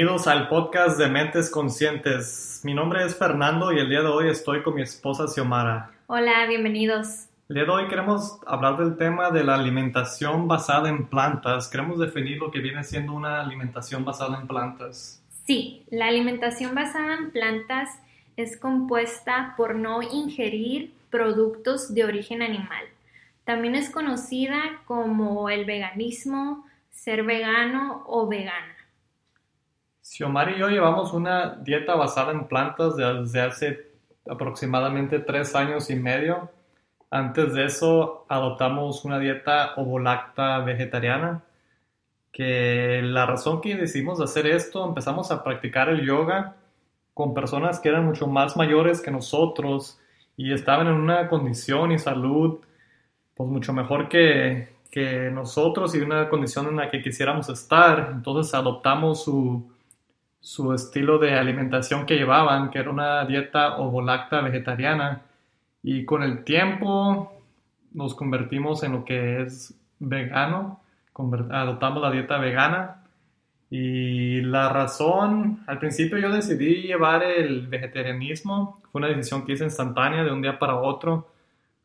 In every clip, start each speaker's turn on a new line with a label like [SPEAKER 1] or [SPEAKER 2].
[SPEAKER 1] Bienvenidos al podcast de Mentes Conscientes. Mi nombre es Fernando y el día de hoy estoy con mi esposa Xiomara.
[SPEAKER 2] Hola, bienvenidos.
[SPEAKER 1] El día de hoy queremos hablar del tema de la alimentación basada en plantas. Queremos definir lo que viene siendo una alimentación basada en plantas.
[SPEAKER 2] Sí, la alimentación basada en plantas es compuesta por no ingerir productos de origen animal. También es conocida como el veganismo, ser vegano o vegana.
[SPEAKER 1] Xiomara y yo llevamos una dieta basada en plantas desde hace aproximadamente tres años y medio. Antes de eso adoptamos una dieta ovolacta vegetariana, que la razón que decidimos hacer esto, empezamos a practicar el yoga con personas que eran mucho más mayores que nosotros y estaban en una condición y salud pues mucho mejor que, que nosotros y una condición en la que quisiéramos estar. Entonces adoptamos su, su estilo de alimentación que llevaban, que era una dieta ovolacta vegetariana. Y con el tiempo nos convertimos en lo que es vegano, adoptamos la dieta vegana. Y la razón, al principio yo decidí llevar el vegetarianismo, fue una decisión que hice instantánea de un día para otro.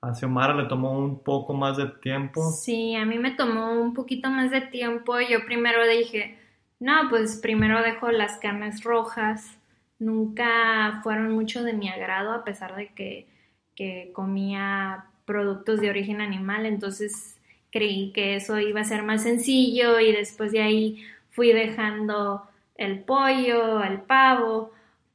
[SPEAKER 1] A Xiomara le tomó un poco más de tiempo.
[SPEAKER 2] Sí, a mí me tomó un poquito más de tiempo. Yo primero dije, no, pues primero dejo las carnes rojas. Nunca fueron mucho de mi agrado a pesar de que, comía productos de origen animal. Entonces creí que eso iba a ser más sencillo y después de ahí fui dejando el pollo, el pavo.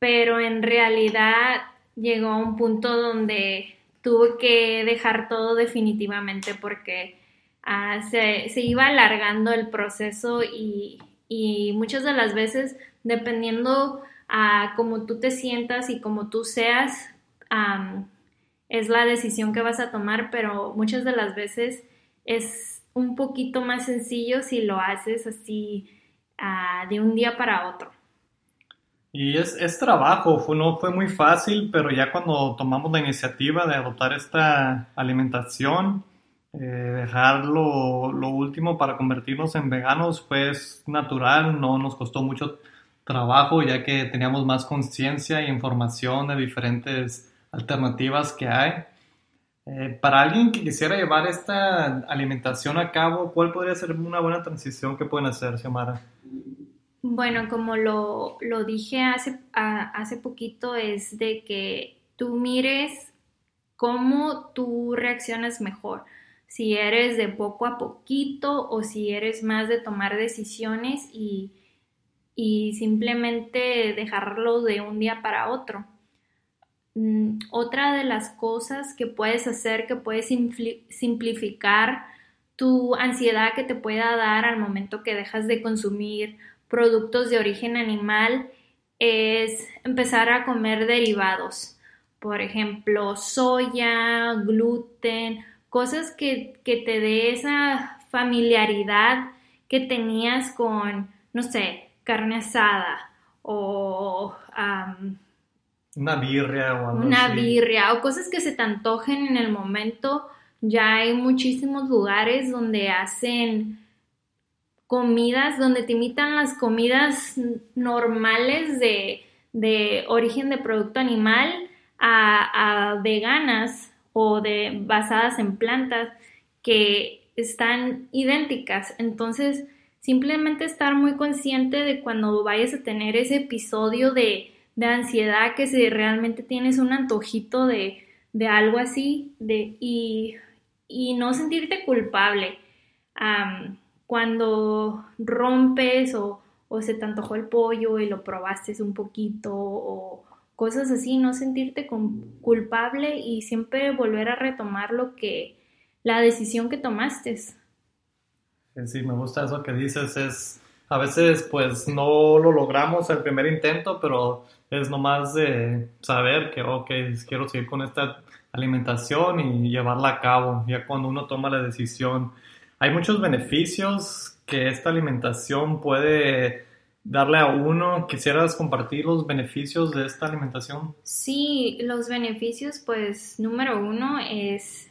[SPEAKER 2] Pero en realidad llegó a un punto donde tuve que dejar todo definitivamente porque ah, se, se, iba alargando el proceso y, y muchas de las veces, dependiendo a cómo tú te sientas y cómo tú seas, es la decisión que vas a tomar, pero muchas de las veces es un poquito más sencillo si lo haces así ah, de un día para otro.
[SPEAKER 1] Y es, es, trabajo, no fue muy fácil, pero ya cuando tomamos la iniciativa de adoptar esta alimentación, eh, dejar lo, último para convertirnos en veganos fue natural, no nos costó mucho trabajo ya que teníamos más conciencia e información de diferentes alternativas que hay. Eh, para alguien que quisiera llevar esta alimentación a cabo, ¿cuál podría ser una buena transición que pueden hacer, Xiomara?
[SPEAKER 2] Bueno, como lo, lo dije hace, hace poquito, es de que tú mires cómo tú reaccionas mejor si eres de poco a poquito o si eres más de tomar decisiones y, simplemente dejarlo de un día para otro. Mm, otra de las cosas que puedes hacer, que puedes simplificar tu ansiedad que te pueda dar al momento que dejas de consumir productos de origen animal, es empezar a comer derivados. Por ejemplo, soya, gluten, cosas que, te dé esa familiaridad que tenías con, no sé, carne asada o...
[SPEAKER 1] una birria o algo
[SPEAKER 2] Una birria o cosas que se te antojen en el momento. Ya hay muchísimos lugares donde hacen comidas, donde te imitan las comidas normales de, origen de producto animal a, a veganas o de basadas en plantas que están idénticas. Entonces, simplemente estar muy consciente de cuando vayas a tener ese episodio de, ansiedad, que si realmente tienes un antojito de, algo así, de, y, no sentirte culpable. cuando rompes o, o se te antojó el pollo y lo probaste un poquito o, cosas así, no sentirte culpable y siempre volver a retomar lo que, la decisión que tomaste.
[SPEAKER 1] Sí, me gusta eso que dices, es, a veces pues no lo logramos el primer intento, pero es nomás de saber que, ok, quiero seguir con esta alimentación y llevarla a cabo, ya cuando uno toma la decisión. Hay muchos beneficios que esta alimentación puede darle a uno. ¿Quisieras compartir los beneficios de esta alimentación?
[SPEAKER 2] Sí, los beneficios, pues número uno es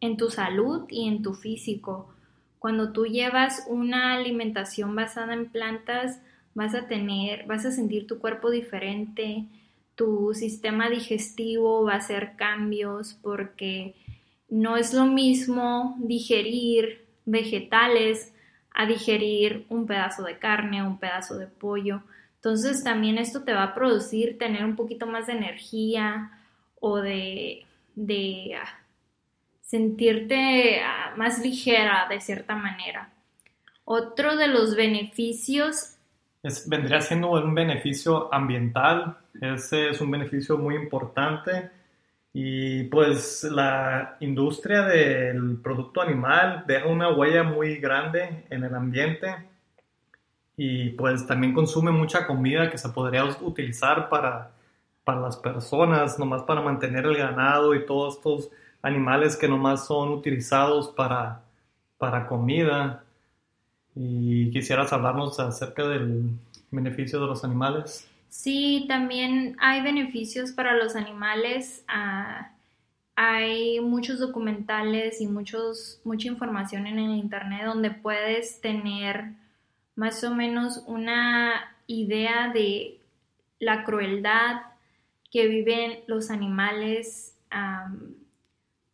[SPEAKER 2] en tu salud y en tu físico. Cuando tú llevas una alimentación basada en plantas, vas a tener, vas a sentir tu cuerpo diferente, tu sistema digestivo va a hacer cambios porque no es lo mismo digerir vegetales a digerir un pedazo de carne, un pedazo de pollo. Entonces también esto te va a producir tener un poquito más de energía o de, de ah, sentirte ah, más ligera de cierta manera. Otro de los beneficios...
[SPEAKER 1] Es, vendría siendo un beneficio ambiental, ese es un beneficio muy importante y pues la industria del producto animal deja una huella muy grande en el ambiente y pues también consume mucha comida que se podría utilizar para, para las personas, nomás para mantener el ganado y todos estos animales que nomás son utilizados para, para comida. Y quisieras hablarnos acerca del beneficio de los animales.
[SPEAKER 2] Sí, también hay beneficios para los animales. Ah, hay muchos documentales y muchos, mucha información en el Internet donde puedes tener más o menos una idea de la crueldad que viven los animales,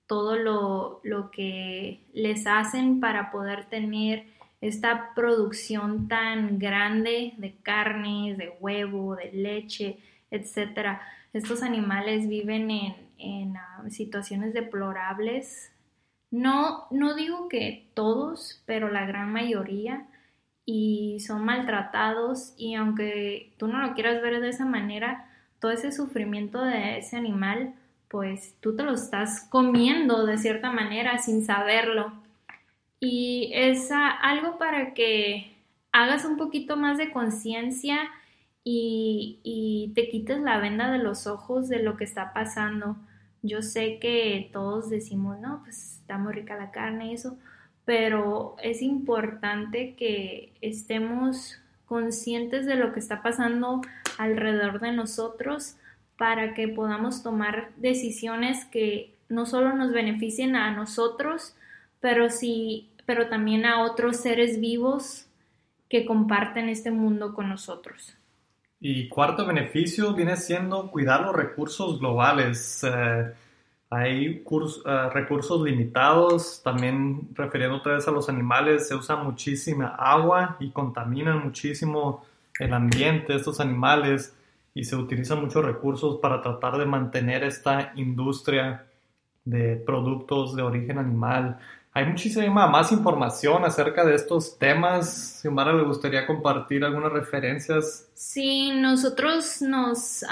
[SPEAKER 2] todo lo, lo que les hacen para poder tener esta producción tan grande de carnes, de huevo, de leche, etc. Estos animales viven en, ah, situaciones deplorables. No, no digo que todos, pero la gran mayoría y son maltratados y aunque tú no lo quieras ver de esa manera, todo ese sufrimiento de ese animal, pues tú te lo estás comiendo de cierta manera sin saberlo y es algo para que hagas un poquito más de conciencia y, te quites la venda de los ojos de lo que está pasando. Yo sé que todos decimos, no, pues está muy rica la carne y eso, pero es importante que estemos conscientes de lo que está pasando alrededor de nosotros para que podamos tomar decisiones que no solo nos beneficien a nosotros, pero sí pero también a otros seres vivos que comparten este mundo con nosotros.
[SPEAKER 1] Y cuarto beneficio viene siendo cuidar los recursos globales. Eh, hay eh, recursos limitados, también refiriendo otra vez a los animales, se usa muchísima agua y contaminan muchísimo el ambiente estos animales y se utilizan muchos recursos para tratar de mantener esta industria de productos de origen animal. Hay muchísima más información acerca de estos temas. Xiomara, ¿le gustaría compartir algunas referencias?
[SPEAKER 2] Sí, nosotros nos,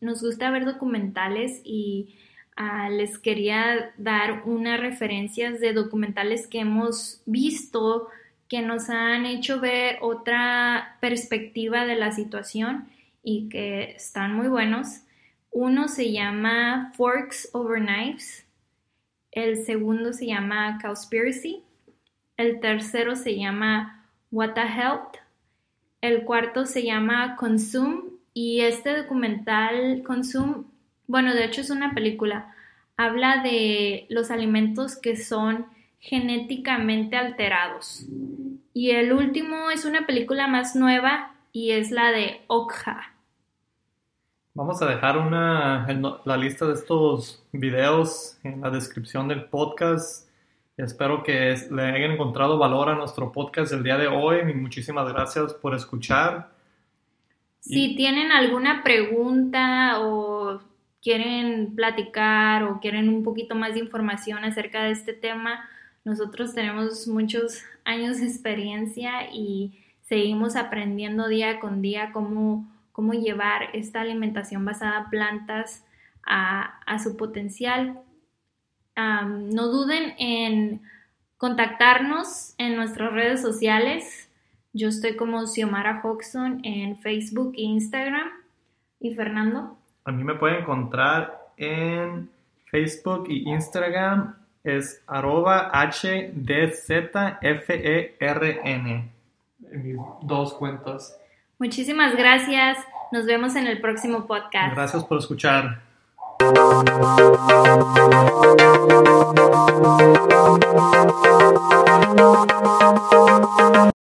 [SPEAKER 2] nos gusta ver documentales y ah, les quería dar unas referencias de documentales que hemos visto que nos han hecho ver otra perspectiva de la situación y que están muy buenos. Uno se llama Forks Over Knives el segundo se llama Cowspiracy, el tercero se llama What the Health, el cuarto se llama Consume y este documental Consume, bueno, de hecho es una película, habla de los alimentos que son genéticamente alterados. Y el último es una película más nueva y es la de Okja.
[SPEAKER 1] Vamos a dejar una, la lista de estos videos en la descripción del podcast. Espero que le hayan encontrado valor a nuestro podcast del día de hoy y muchísimas gracias por escuchar.
[SPEAKER 2] Si tienen alguna pregunta o quieren platicar o quieren un poquito más de información acerca de este tema, nosotros tenemos muchos años de experiencia y seguimos aprendiendo día con día cómo cómo llevar esta alimentación basada en plantas a, su potencial. no duden en contactarnos en nuestras redes sociales. Yo estoy como Xiomara Hoxton en Facebook e Instagram. ¿Y Fernando?
[SPEAKER 1] A mí me pueden encontrar en Facebook e Instagram. Es arroba HDZFERN. En mis dos cuentas.
[SPEAKER 2] Muchísimas gracias. Nos vemos en el próximo podcast.
[SPEAKER 1] Gracias por escuchar.